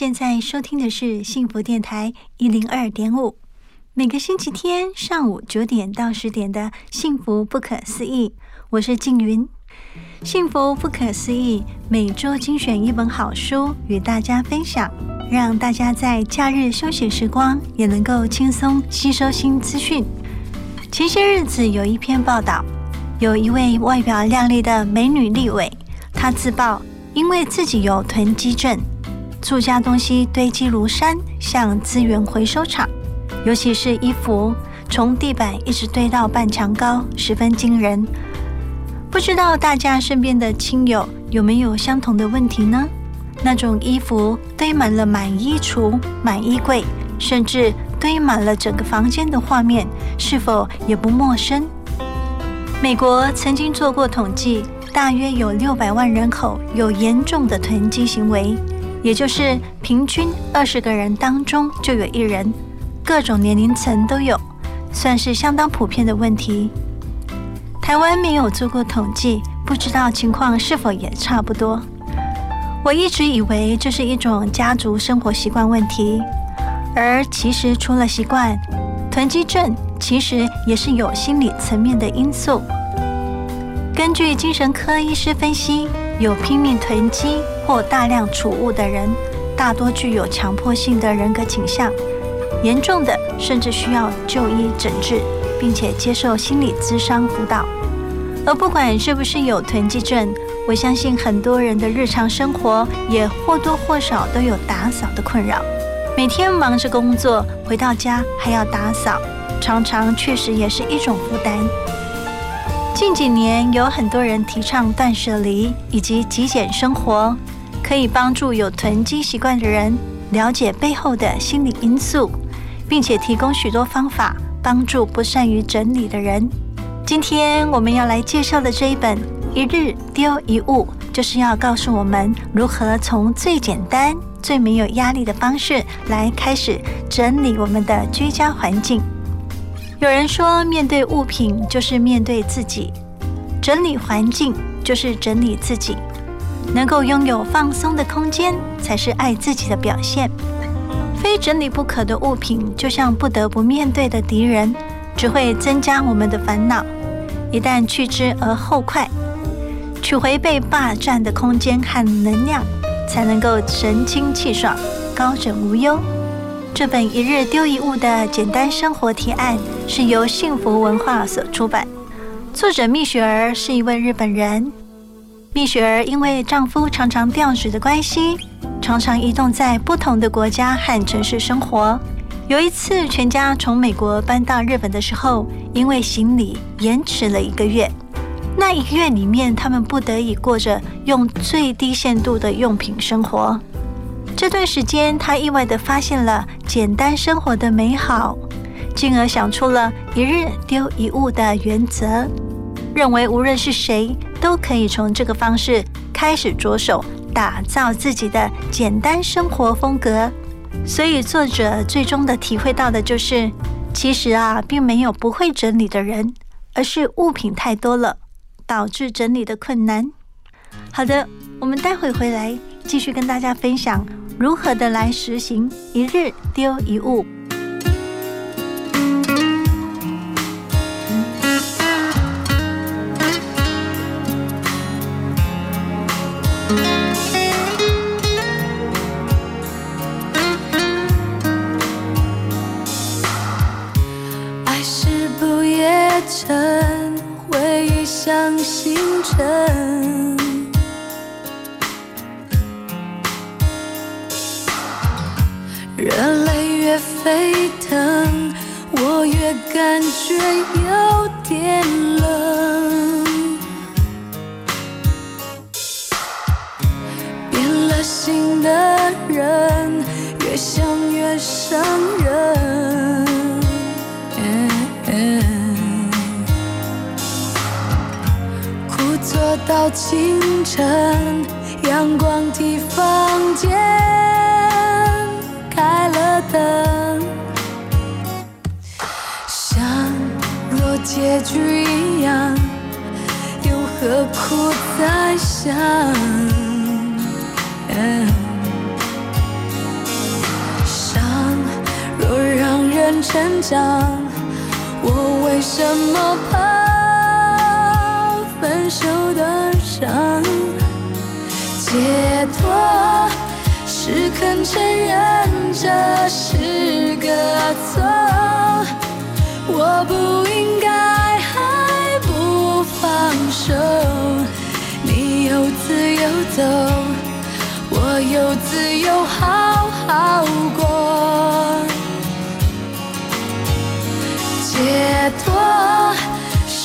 现在收听的是幸福电台一零二点五，每个星期天上午九点到十点的《幸福不可思议》，我是静云。幸福不可思议，每周精选一本好书与大家分享，让大家在假日休息时光也能够轻松吸收新资讯。前些日子有一篇报道，有一位外表靓丽的美女立委，她自曝因为自己有囤积症，住家东西堆积如山，像资源回收厂，尤其是衣服，从地板一直堆到半墙高，十分惊人。不知道大家身边的亲友有没有相同的问题呢？那种衣服堆满了满衣橱、满衣柜，甚至堆满了整个房间的画面，是否也不陌生？美国曾经做过统计，大约有六百万人口有严重的囤积行为，也就是平均二十个人当中就有一人，各种年龄层都有，算是相当普遍的问题。台湾没有做过统计，不知道情况是否也差不多。我一直以为这是一种家族生活习惯问题，而其实除了习惯，囤积症其实也是有心理层面的因素。根据精神科医师分析，有拼命囤积或大量储物的人，大多具有强迫性的人格倾向，严重的甚至需要就医诊治，并且接受心理咨商辅导。而不管是不是有囤积症，我相信很多人的日常生活也或多或少都有打扫的困扰。每天忙着工作，回到家还要打扫，常常确实也是一种负担。近几年有很多人提倡断舍离以及极简生活，可以帮助有囤积习惯的人了解背后的心理因素，并且提供许多方法帮助不善于整理的人。今天我们要来介绍的这一本《一日丢一物》，就是要告诉我们如何从最简单、最没有压力的方式来开始整理我们的居家环境。有人说，面对物品就是面对自己，整理环境就是整理自己。能够拥有放松的空间，才是爱自己的表现。非整理不可的物品，就像不得不面对的敌人，只会增加我们的烦恼。一旦去之而后快，取回被霸占的空间和能量，才能够神清气爽、高枕无忧。这本《一日丢一物》的简单生活提案是由幸福文化所出版，作者蜜雪儿是一位日本人。蜜雪儿因为丈夫常常调职的关系，常常移动在不同的国家和城市生活。有一次，全家从美国搬到日本的时候，因为行李延迟了一个月。那一个月里面，他们不得已过着用最低限度的用品生活。这段时间，他意外地发现了简单生活的美好，进而想出了一日丢一物的原则，认为无论是谁都可以从这个方式开始着手打造自己的简单生活风格。所以，作者最终的体会到的就是，其实啊，并没有不会整理的人，而是物品太多了，导致整理的困难。好的，我们待会回来继续跟大家分享如何的来实行一日丢一物。感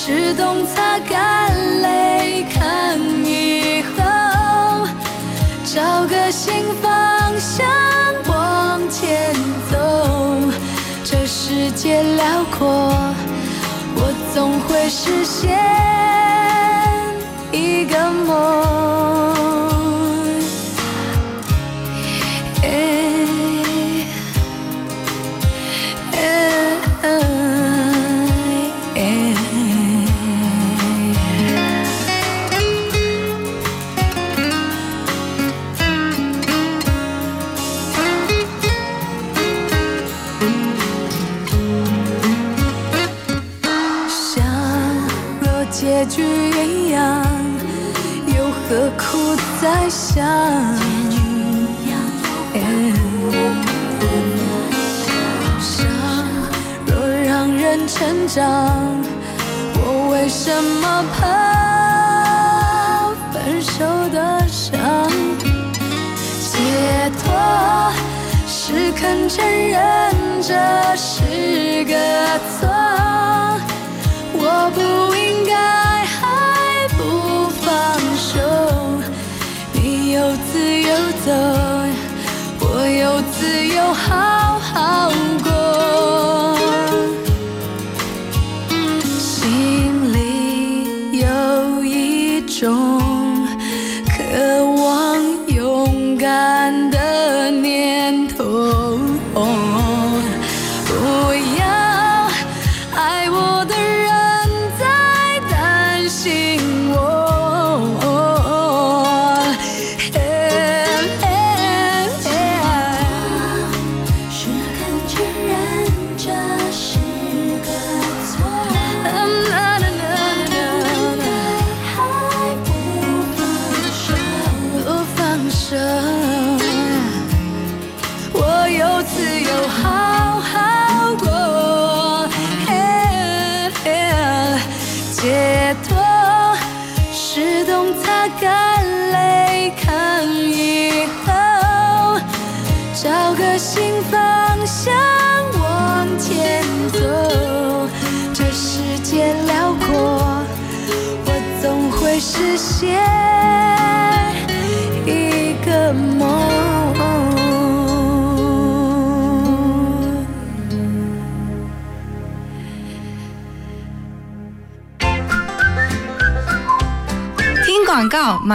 是懂擦干泪，看以后找个新方向往前走。这世界辽阔，我总会实现。一个梦。伤若让人成长，我为什么怕分手的伤？解脱是肯承认这是个错，我不走，我有自由好好过。心里有一种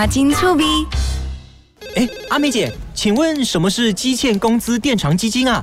阿，金粗鄙。哎，阿美姐，请问什么是基欠工资垫偿基金啊？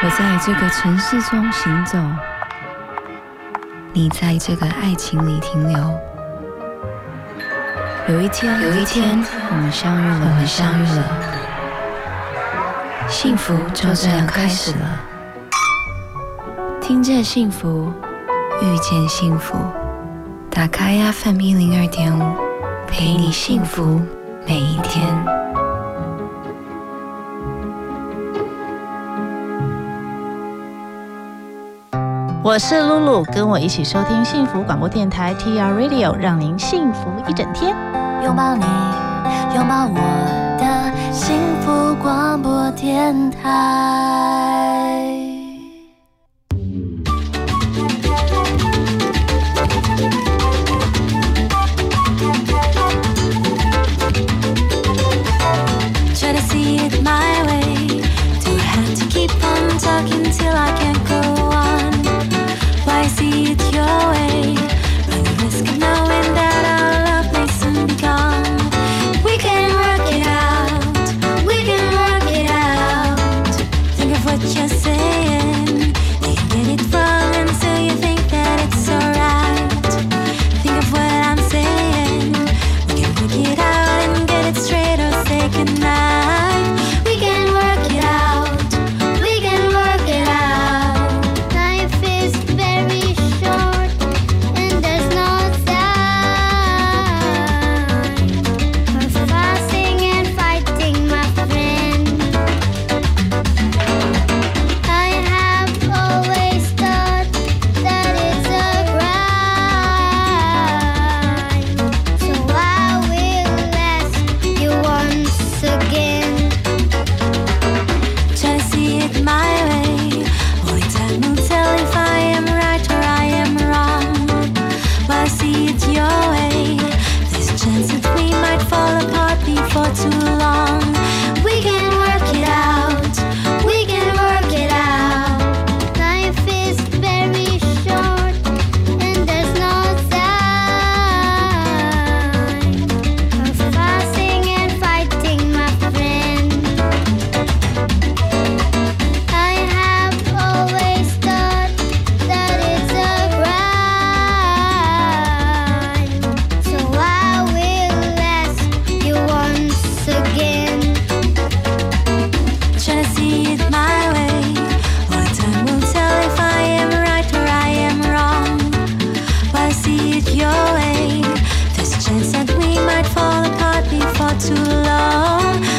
我在这个城市中行走，你在这个爱情里停留。有一天，有一天，我们相遇了，我们相遇了，幸福就这样开始了。听见幸福，遇见幸福，打开 FM 一零二点五，陪你幸福每一天。我是露露，跟我一起收听幸福广播电台 TR Radio，让您幸福一整天。拥抱你，拥抱我的幸福广播电台。alone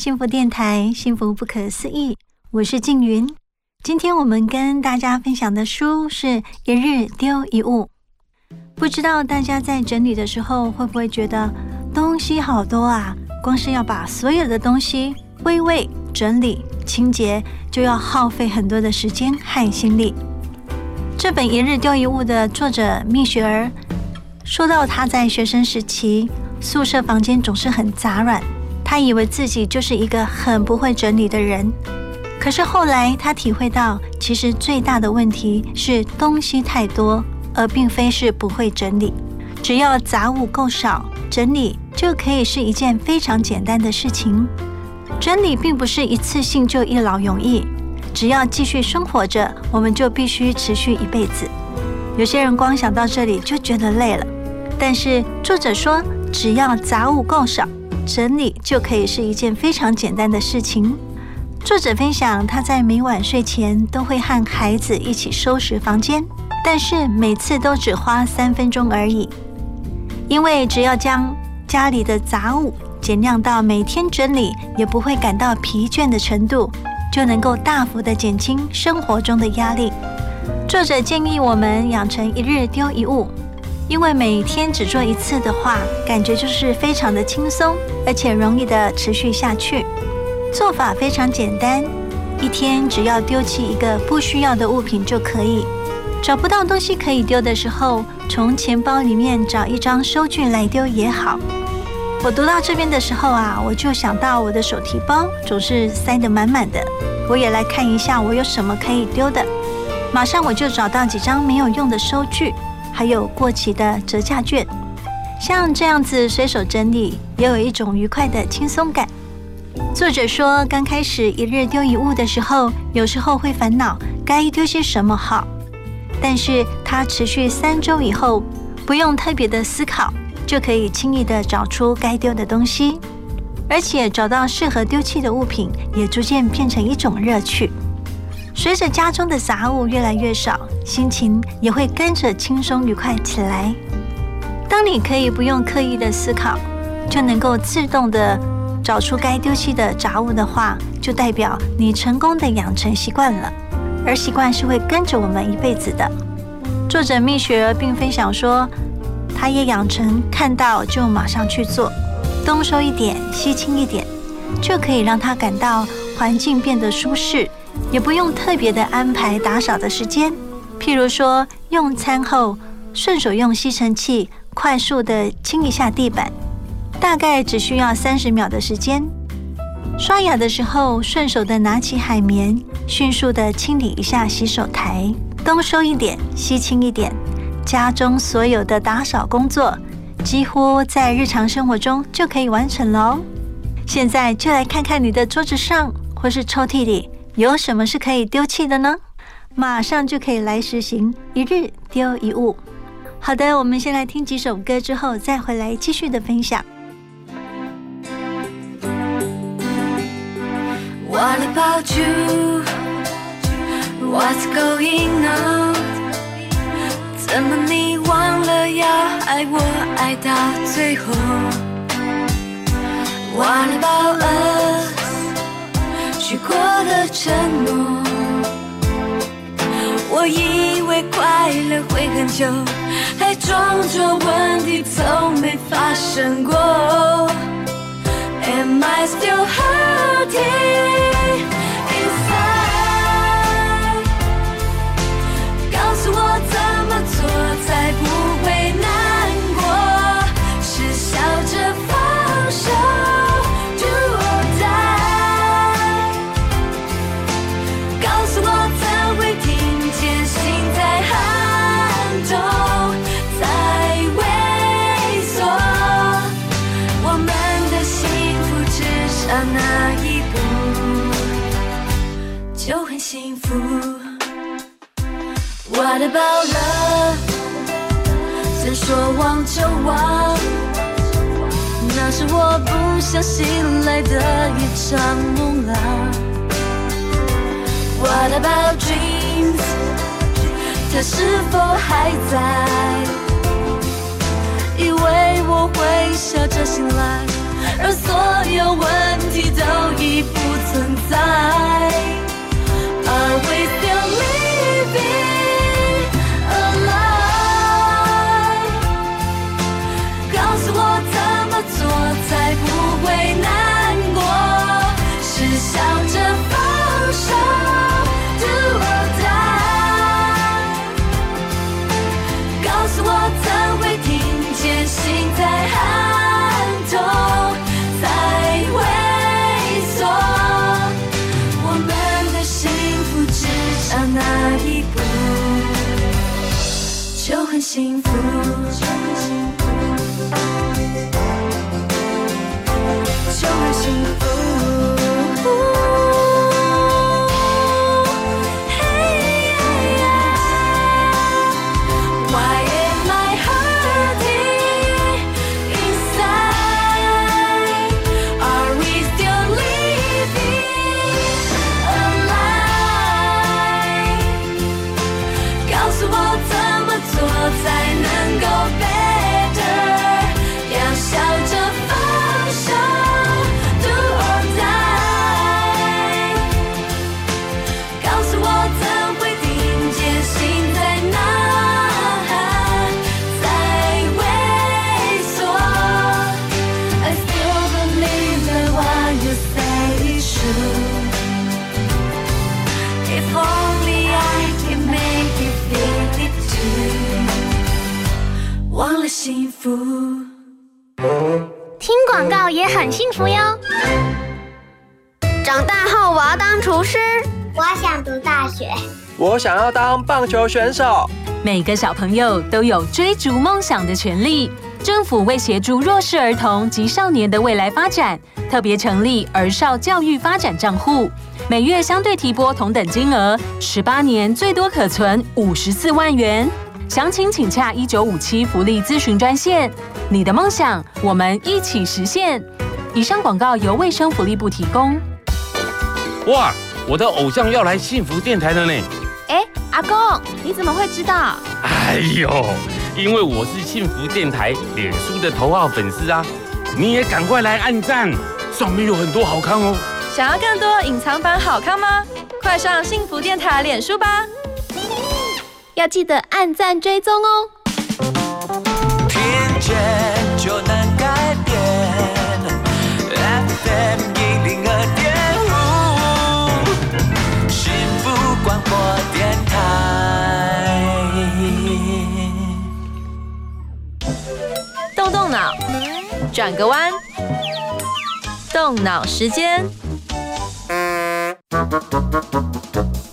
幸福电台，幸福不可思议，我是静云。今天我们跟大家分享的书是《一日丢一物》。不知道大家在整理的时候会不会觉得东西好多啊？光是要把所有的东西归位、整理、清洁，就要耗费很多的时间和心力。这本《一日丢一物》的作者蜜雪儿说到，她在学生时期宿舍房间总是很杂乱，他以为自己就是一个很不会整理的人。可是后来他体会到，其实最大的问题是东西太多，而并非是不会整理。只要杂物够少，整理就可以是一件非常简单的事情。整理并不是一次性就一劳永逸，只要继续生活着，我们就必须持续一辈子。有些人光想到这里就觉得累了，但是作者说，只要杂物够少，整理就可以是一件非常简单的事情。作者分享，他在每晚睡前都会和孩子一起收拾房间，但是每次都只花三分钟而已。因为只要将家里的杂物减量到每天整理也不会感到疲倦的程度，就能够大幅的减轻生活中的压力。作者建议我们养成一日丢一物，因为每天只做一次的话，感觉就是非常的轻松，而且容易的持续下去。做法非常简单，一天只要丢弃一个不需要的物品就可以。找不到东西可以丢的时候，从钱包里面找一张收据来丢也好。我读到这边的时候啊，我就想到我的手提包总是塞得满满的，我也来看一下我有什么可以丢的。马上我就找到几张没有用的收据，还有过期的折价券。像这样子随手整理，也有一种愉快的轻松感。作者说，刚开始一日丢一物的时候，有时候会烦恼该丢些什么好，但是他持续三周以后，不用特别的思考，就可以轻易的找出该丢的东西，而且找到适合丢弃的物品，也逐渐变成一种乐趣。随着家中的杂物越来越少，心情也会跟着轻松愉快起来。当你可以不用刻意的思考，就能够自动的找出该丢弃的杂物的话，就代表你成功的养成习惯了，而习惯是会跟着我们一辈子的。作者蜜雪儿并分享说，她也养成看到就马上去做，东收一点，西清一点，就可以让她感到环境变得舒适，也不用特别的安排打扫的时间。譬如说，用餐后顺手用吸尘器快速的清一下地板。大概只需要三十秒的时间。刷牙的时候，顺手的拿起海绵，迅速的清理一下洗手台，东收一点，西清一点。家中所有的打扫工作，几乎在日常生活中就可以完成喽。现在就来看看你的桌子上或是抽屉里有什么是可以丢弃的呢？马上就可以来实行一日丢一物。好的，我们先来听几首歌，之后再回来继续的分享。What about you? What's going on? 怎么你忘了要爱我爱到最后？What about us？许过的承诺，我以会很久，还装作问题从没发生过。Am I still hurt? What about love？曾说忘就忘，那是我不小心来的一场梦啊。What about dreams？它是否还在？以为我会笑着醒来，而所有问题都已不存在。幸福。就很幸福。读大学。我想要当棒球选手。每个小朋友都有追逐梦想的权利。政府为协助弱势儿童及少年的未来发展，特别成立儿少教育发展账户，每月相对提拨同等金额，十八年最多可存五十四万元。详情请洽一九五七福利咨询专线。你的梦想，我们一起实现。以上广告由卫生福利部提供。哇，我的偶像要来幸福电台了呢！哎，阿公，你怎么会知道？哎呦，因为我是幸福电台脸书的头号粉丝啊！你也赶快来按赞，上面有很多好看哦。想要更多隐藏版好看吗？快上幸福电台脸书吧！要记得按赞追踪哦。听脑，转个弯，动脑时间。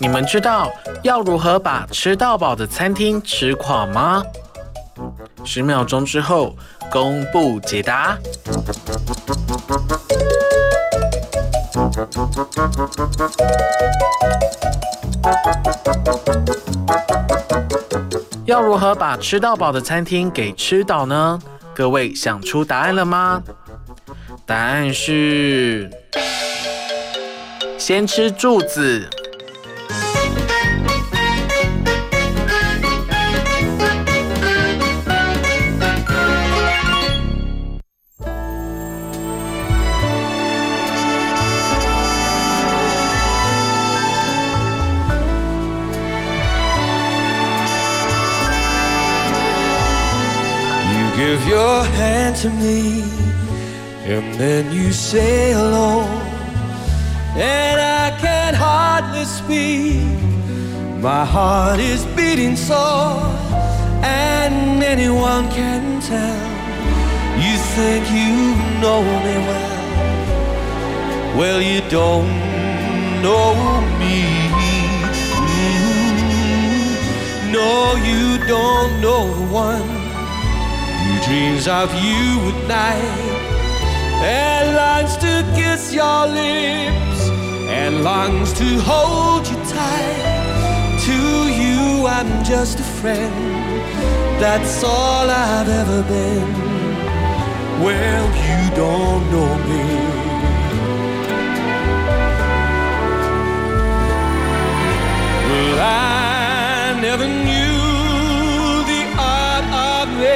你们知道要如何把吃到饱的餐厅吃垮吗？十秒钟之后公布解答。要如何把吃到饱的餐厅给吃倒呢？各位想出答案了吗？答案是先吃柱子。To me, and then you say hello. and I can hardly speak. My heart is beating so, and anyone can tell. You think you know me well, well, you don't know me. Mm, No, you don't know the one dreams of you at night and longs to kiss your lips and longs to hold you tight. To you, I'm just a friend. That's all I've ever been. Well, you don't know me. Well, I never knew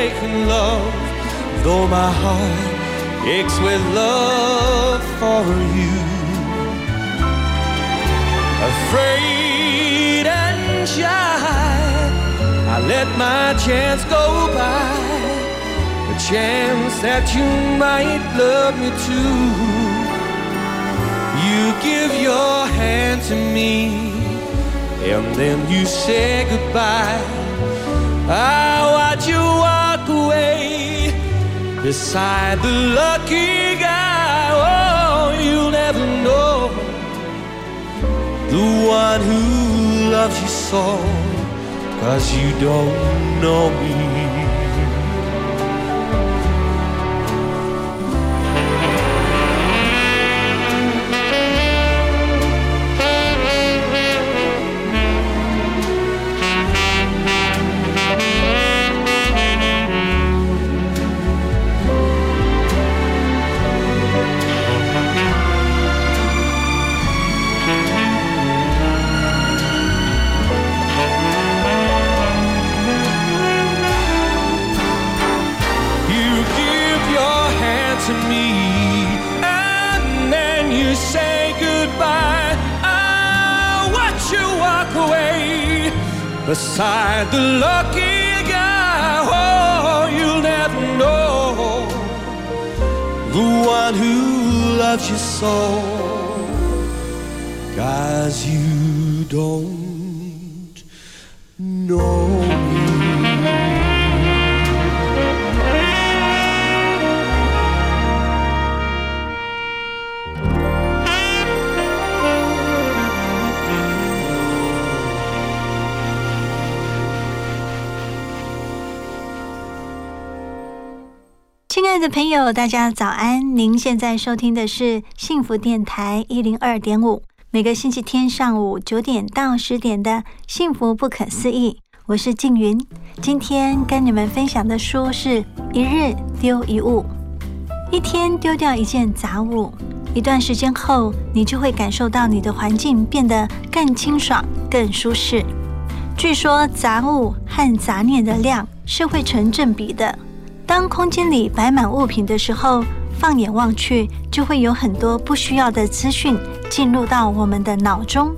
making love, though my heart aches with love for you. Afraid and shy, I let my chance go by. The chance that you might love me too. You give your hand to me, and then you say goodbye. I beside the lucky guy. Oh, you'll never know the one who loves you so, cause you don't know me. Beside the lucky guy. Oh, you'll never know the one who loves you so, cause you don't know 的朋友，大家早安！您现在收听的是幸福电台一零二点五，每个星期天上午九点到十点的《幸福不可思议》，我是静云。今天跟你们分享的书是《一日丢一物》，一天丢掉一件杂物，一段时间后，你就会感受到你的环境变得更清爽、更舒适。据说杂物和杂念的量是会成正比的。当空间里摆满物品的时候，放眼望去，就会有很多不需要的资讯进入到我们的脑中，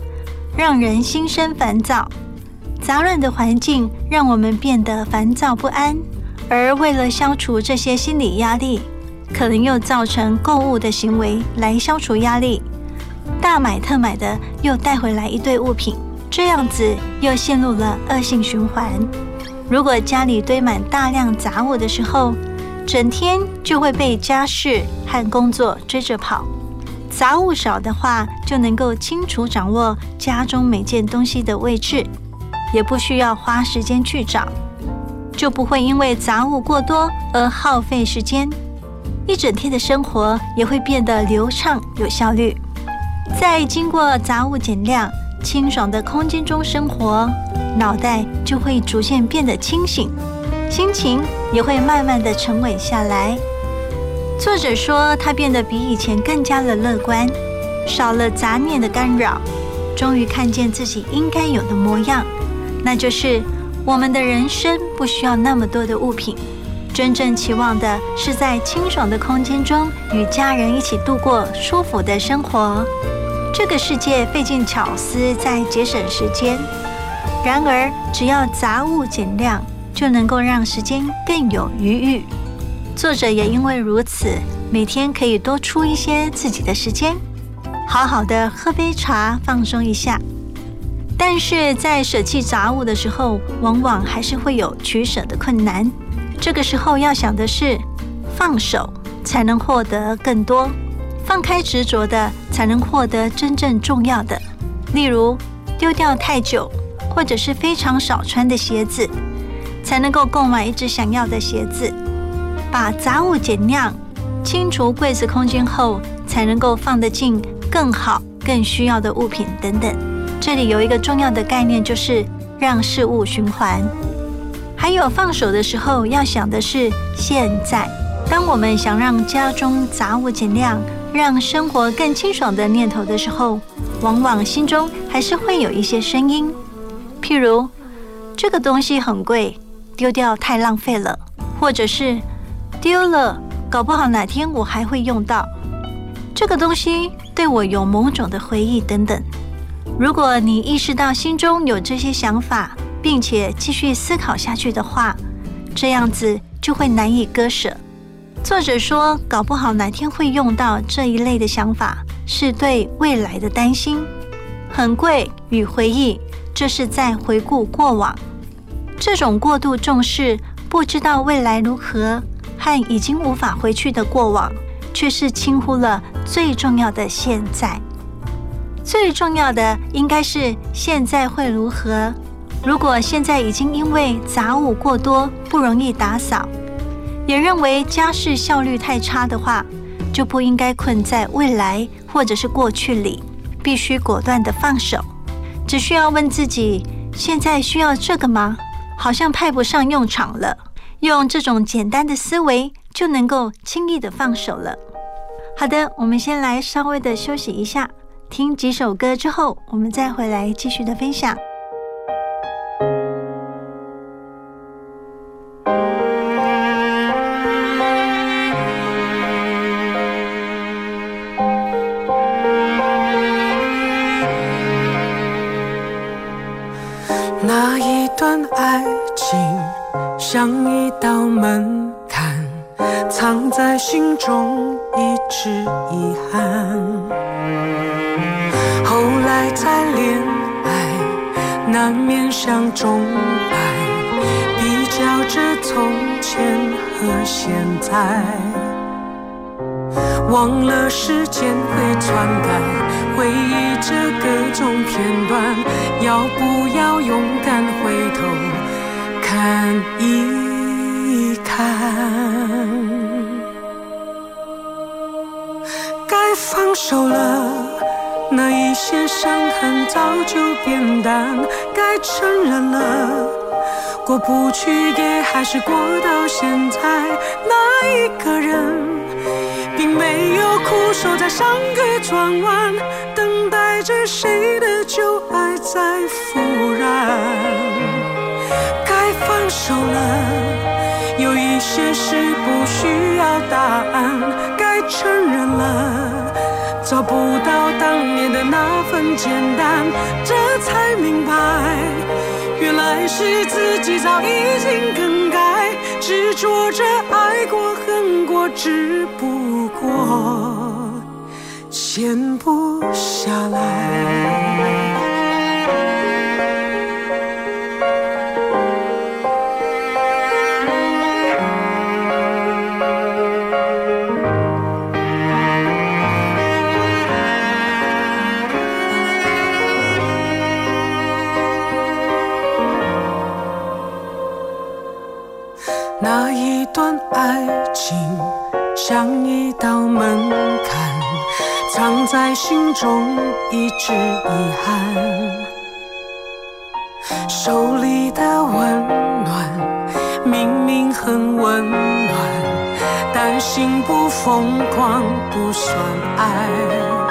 让人心生烦躁。杂乱的环境让我们变得烦躁不安，而为了消除这些心理压力，可能又造成购物的行为来消除压力，大买特买的又带回来一堆物品，这样子又陷入了恶性循环。如果家里堆满大量杂物的时候，整天就会被家事和工作追着跑。杂物少的话，就能够清楚掌握家中每件东西的位置，也不需要花时间去找，就不会因为杂物过多而耗费时间。一整天的生活也会变得流畅有效率。在经过杂物减量、清爽的空间中生活，脑袋就会逐渐变得清醒，心情也会慢慢的沉稳下来。作者说，他变得比以前更加的乐观，少了杂念的干扰，终于看见自己应该有的模样，那就是我们的人生不需要那么多的物品，真正期望的是在清爽的空间中与家人一起度过舒服的生活。这个世界费尽巧思在节省时间，然而只要杂物减量，就能够让时间更有余裕。作者也因为如此，每天可以多出一些自己的时间，好好的喝杯茶放松一下。但是在舍弃杂物的时候，往往还是会有取舍的困难。这个时候要想的是，放手才能获得更多，放开执着的才能获得真正重要的。例如，丢掉太久或者是非常少穿的鞋子，才能够购买一只想要的鞋子。把杂物减量，清除柜子空间后，才能够放得进更好、更需要的物品等等。这里有一个重要的概念，就是让事物循环。还有放手的时候，要想的是现在。当我们想让家中杂物减量，让生活更清爽的念头的时候，往往心中还是会有一些声音，譬如这个东西很贵，丢掉太浪费了，或者是丢了，搞不好哪天我还会用到。这个东西对我有某种的回忆等等。如果你意识到心中有这些想法，并且继续思考下去的话，这样子就会难以割舍。作者说，搞不好哪天会用到这一类的想法，是对未来的担心。很贵与回忆，这是在回顾过往。这种过度重视不知道未来如何和已经无法回去的过往，却是轻忽了最重要的现在。最重要的应该是现在会如何。如果现在已经因为杂物过多不容易打扫，也认为家事效率太差的话，就不应该困在未来或者是过去里，必须果断的放手。只需要问自己：现在需要这个吗？好像派不上用场了。用这种简单的思维，就能够轻易的放手了。好的，我们先来稍微的休息一下。听几首歌之后，我们再回来继续的分享。心中一直遗憾。后来再恋爱，难免想钟摆，比较着从前和现在。忘了时间会篡改，回忆着各种片段，要不要勇敢回头看一看？手了，那一些伤痕早就变淡，该承认了，过不去也还是过到现在，那一个人。并没有苦守在上个转弯，等待着谁的旧爱再复燃。该放手了，有一些事不需要答案。该承认了，找不到当年的那份简单。这才明白，原来是自己早已经更改，执着着爱过恨过，只不。过闲不下来。段爱情。像一道门槛，藏在心中一直遗憾。手里的温暖明明很温暖，但心不疯狂不算爱。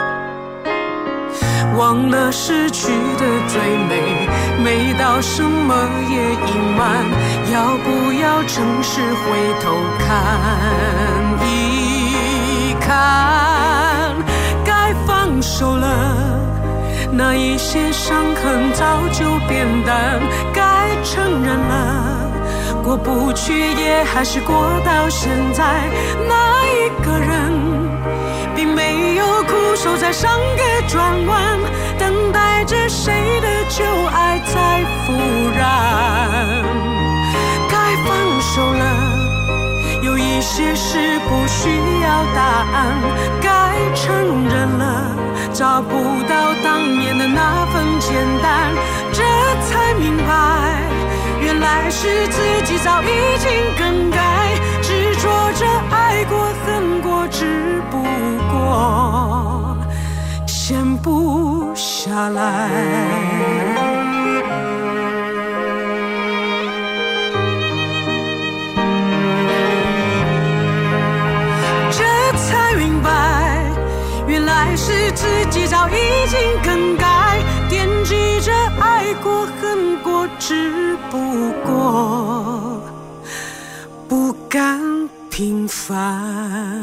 忘了失去的最美，美到什么也隐瞒。要不要诚实回头看一看？该放手了，那一些伤痕早就变淡。该承认了，过不去也还是过到现在。那一个人，并没有苦守在。上个转弯，等待着谁的旧爱再复燃。该放手了。有一些事不需要答案，该承认了，找不到当年的那份简单，这才明白，原来是自己早已经更改，执着着爱过恨，只不过闲不下来。这才明白，原来是自己早已经更改，惦记着爱过恨过，只不过不甘平凡。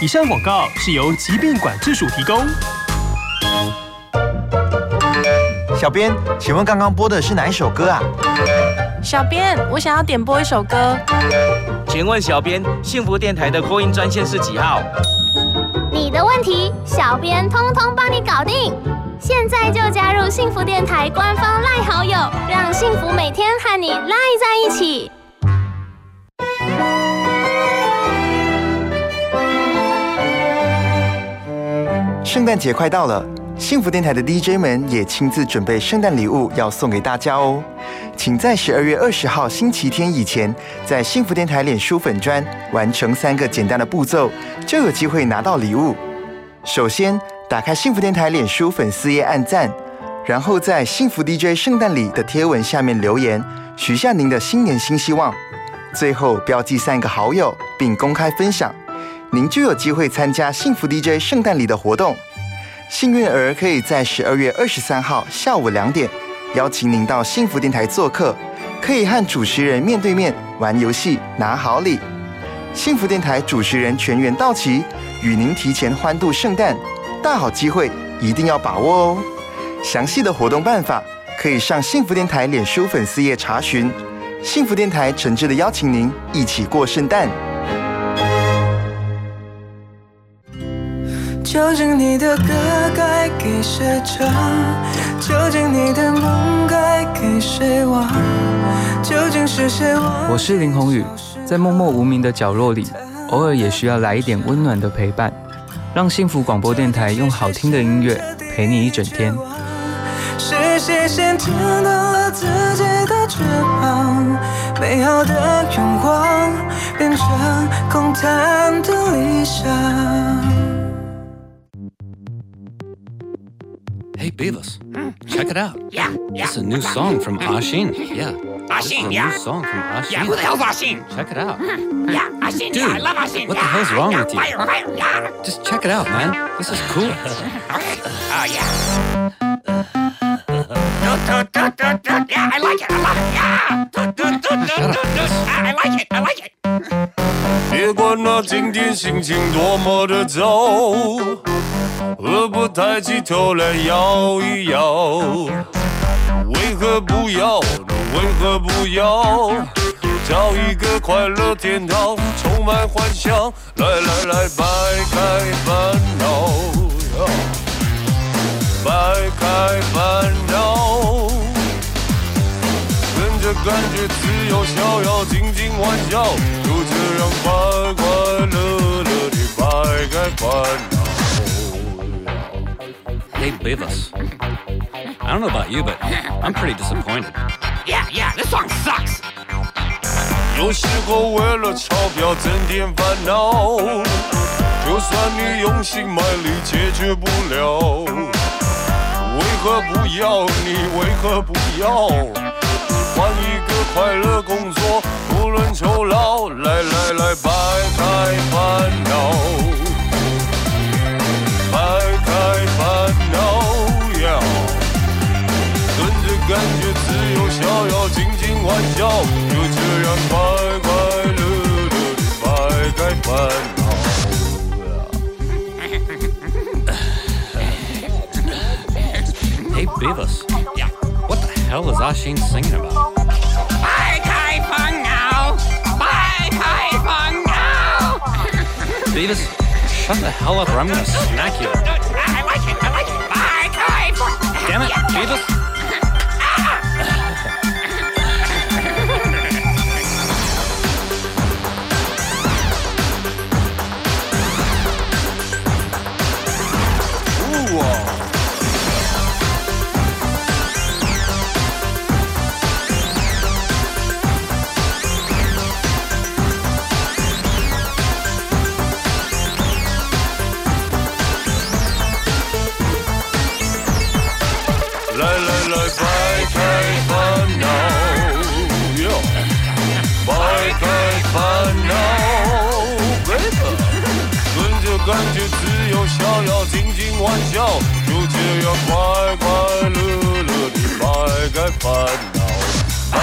以上广告是由疾病管制署提供。小编，请问刚刚播的是哪一首歌啊？小编，我想要点播一首歌。请问小编，幸福电台的扩音专线是几号？你的问题，小编通通帮你搞定。现在就加入幸福电台官方赖好友，让幸福每天和你赖在一起。圣诞节快到了，幸福电台的 DJ 们也亲自准备圣诞礼物要送给大家哦。请在十二月二十号星期天以前，在幸福电台脸书粉砖完成三个简单的步骤，就有机会拿到礼物。首先，打开幸福电台脸书粉丝页按赞，然后在幸福 DJ 圣诞礼的贴文下面留言，许下您的新年新希望。最后标记三个好友，并公开分享，您就有机会参加幸福 DJ 圣诞礼的活动。幸运儿可以在十二月二十三号下午两点，邀请您到幸福电台做客，可以和主持人面对面玩游戏，拿好礼。幸福电台主持人全员到齐，与您提前欢度圣诞，大好机会一定要把握哦！详细的活动办法可以上幸福电台脸书粉丝页查询。幸福电台诚挚的邀请您一起过圣诞。究竟你的歌该给谁唱？究竟你的梦该给谁望？究竟是谁忘？我是林宏宇，在默默无名的角落里，偶尔也需要来一点温暖的陪伴，让幸福广播电台用好听的音乐陪你一整天。是谁先剪断了自己的翅膀？美好的愿望变成空谈的理想。Beavis. Mm. Mm. Check it out. Yeah, yeah. It's a new song from mm. Ashin. Yeah. Ashin, yeah. new song from Ashin. Yeah, who the hell's Ashin? Check it out. Yeah, Ashin, Dude, yeah, I love Ashin. what the hell's wrong yeah, with you? Fire, fire, yeah. Just check it out, man. This is cool. Oh, yeah. Yeah, I like it, I love it. Yeah. I like it, I like it. 别管那今天心情多么的糟，何不抬起头来摇一摇？为何不要？为何不要？找一个快乐天堂，充满幻想。来来来，摆开烦恼，摆开烦恼。跟着感觉自由逍遥，尽情欢笑，就这样快快乐乐地摆烦恼。Hey, Beavis. I don't know about you, but I'm pretty disappointed. Yeah, yeah, this song sucks. 有时候为了钞票增添烦恼，就算你用心卖力解决不了，为何不要？你为何不要？换一个快乐工作，不论酬劳，来来来，摆开烦恼，摆开烦恼呀！跟着感觉自由逍遥，尽尽玩笑，就这样快快乐乐地摆开烦恼。Hey, Beavis. Yeah. What the hell is Ashin singing about? Beavis, shut the hell up or I'm gonna smack you. I like it, I like it. Bye. Damn it, Beavis. 笑，就这样快快乐乐地摆开烦恼，摆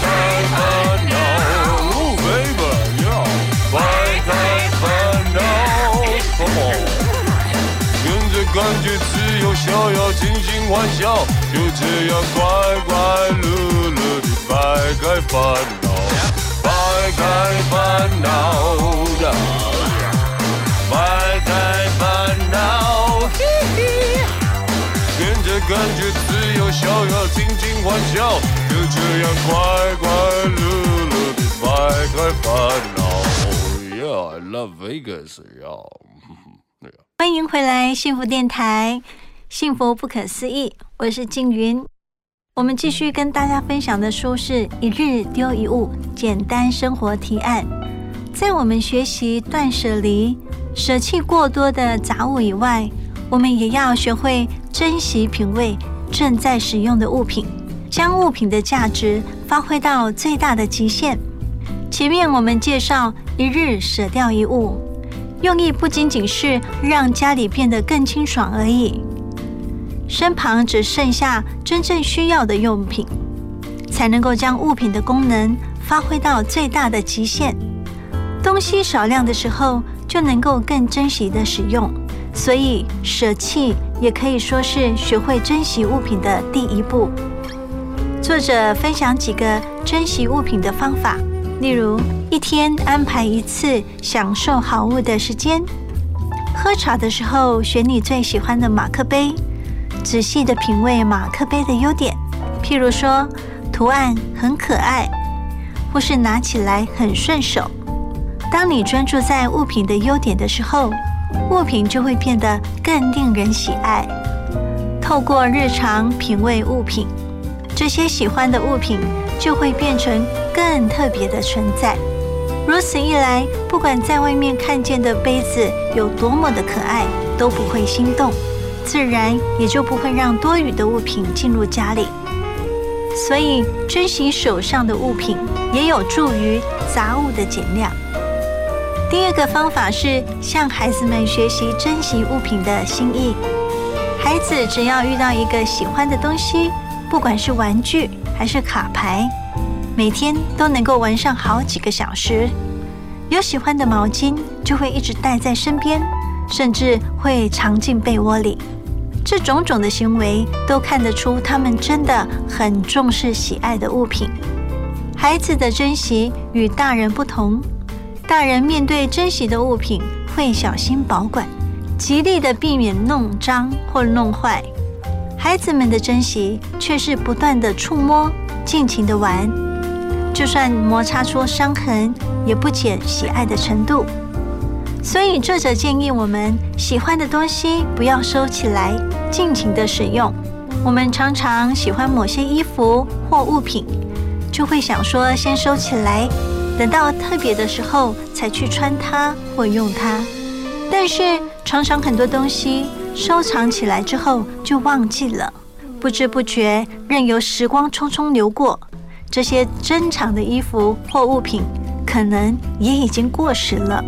开烦恼，baby，哟，摆开烦恼。跟着感觉自由逍遥，尽情欢笑，就这样快快乐乐地摆开烦恼，摆开烦恼，摆开跟着感觉自由逍遥，尽情玩笑，就这样快快乐乐地摆开烦恼。Yeah, I love Vegas. Yeah. 欢迎回来，幸福电台，幸福不可思议，我是静云。我们继续跟大家分享的书是《一日丢一物：简单生活提案》。在我们学习断舍离、舍弃过多的杂物以外，我们也要学会珍惜、品味正在使用的物品，将物品的价值发挥到最大的极限。前面我们介绍一日舍掉一物。用意不仅仅是让家里变得更清爽而已，身旁只剩下真正需要的用品，才能够将物品的功能发挥到最大的极限。东西少量的时候，就能够更珍惜的使用。所以，舍弃也可以说是学会珍惜物品的第一步。作者分享几个珍惜物品的方法。例如，一天安排一次享受好物的时间；喝茶的时候，选你最喜欢的马克杯，仔细的品味马克杯的优点，譬如说图案很可爱，或是拿起来很顺手。当你专注在物品的优点的时候，物品就会变得更令人喜爱。透过日常品味物品，这些喜欢的物品就会变成更特别的存在。如此一来，不管在外面看见的杯子有多么的可爱，都不会心动，自然也就不会让多余的物品进入家里。所以，珍惜手上的物品，也有助于杂物的减量。第二个方法是向孩子们学习珍惜物品的心意。孩子只要遇到一个喜欢的东西，不管是玩具还是卡牌，每天都能够玩上好几个小时。有喜欢的毛巾，就会一直带在身边，甚至会藏进被窝里。这种种的行为，都看得出他们真的很重视喜爱的物品。孩子的珍惜与大人不同，大人面对珍惜的物品会小心保管，极力的避免弄脏或弄坏。孩子们的珍惜却是不断的触摸，尽情的玩，就算摩擦出伤痕，也不减喜爱的程度。所以作者建议我们喜欢的东西不要收起来，尽情的使用。我们常常喜欢某些衣服或物品，就会想说先收起来，等到特别的时候才去穿它或用它。但是常常很多东西收藏起来之后就忘记了，不知不觉任由时光匆匆流过，这些珍藏的衣服或物品可能也已经过时了。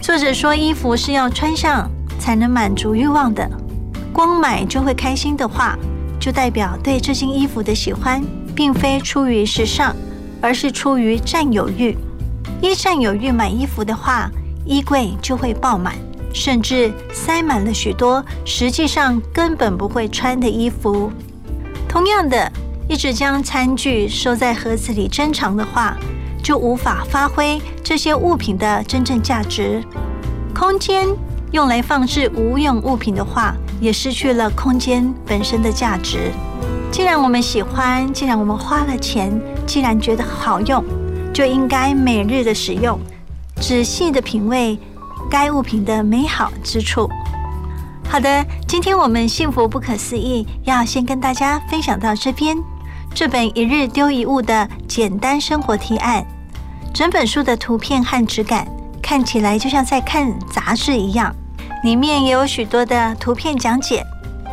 作者说，衣服是要穿上才能满足欲望的。光买就会开心的话，就代表对这件衣服的喜欢，并非出于时尚，而是出于占有欲。依占有欲买衣服的话，衣柜就会爆满，甚至塞满了许多实际上根本不会穿的衣服。同样的，一直将餐具收在盒子里珍藏的话，就无法发挥这些物品的真正价值。空间用来放置无用物品的话，也失去了空间本身的价值。既然我们喜欢，既然我们花了钱，既然觉得好用，就应该每日的使用，仔细的品味该物品的美好之处。好的，今天我们幸福不可思议要先跟大家分享到这边。这本一日丢一物的简单生活提案，整本书的图片和质感看起来就像在看杂志一样，里面也有许多的图片讲解，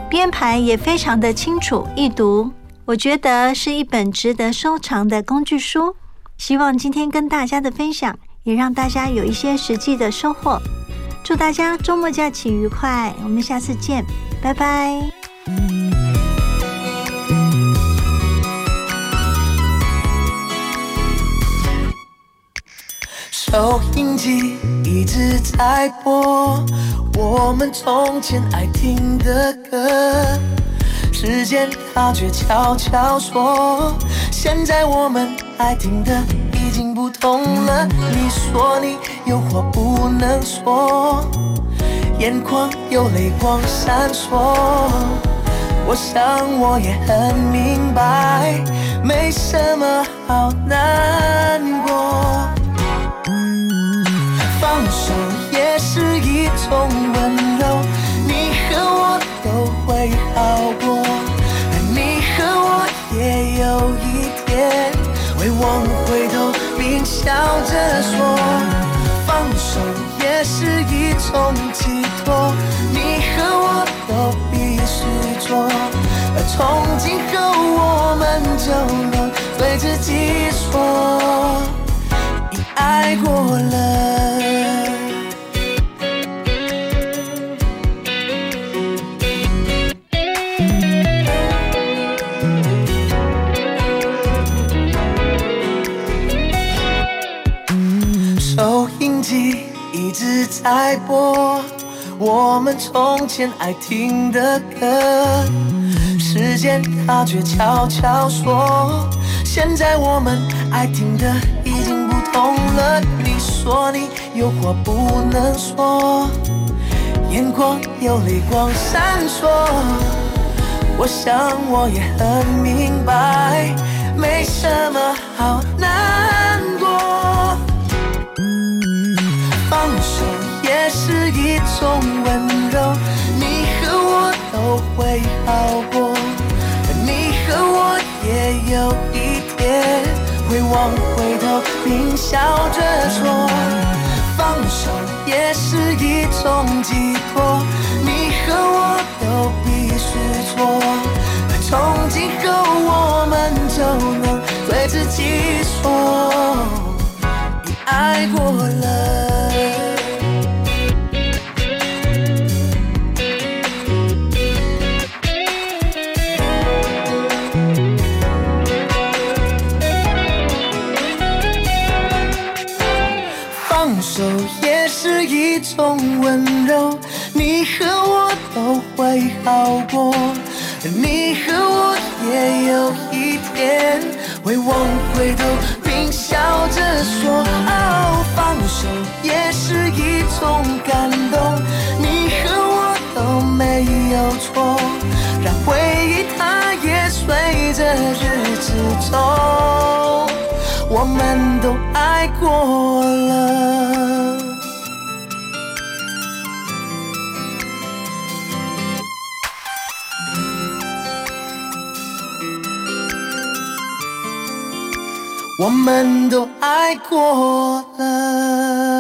编排也非常的清楚易读。我觉得是一本值得收藏的工具书。希望今天跟大家的分享也让大家有一些实际的收获。祝大家周末假期愉快，我们下次见，拜拜。收音机一直在播我们从前爱听的歌，时间它却悄悄说，现在我们爱听的已经不同了。你说你有话不能说，眼眶有泪光闪烁。我想我也很明白，没什么好难过。放手也是一种温柔，你和我都会好过，而你和我也有一天会往回头并笑着说。放手也是一种寄托，你和我都必须做，而从今后我们就能对自己说，已爱过了。在播我们从前爱听的歌，时间它却悄悄说，现在我们爱听的已经不同了。你说你有话不能说，眼眶有泪光闪烁。我想我也很明白，没什么好难好过，你和我也有一天会往回头并笑着说，放手也是一种寄托，你和我都必须错，从今后我们就能对自己说，你爱过了。回头并笑着说，哦，放手也是一种感动，你和我都没有错，让回忆它也随着日子走。我们都爱过了。我们都爱过了。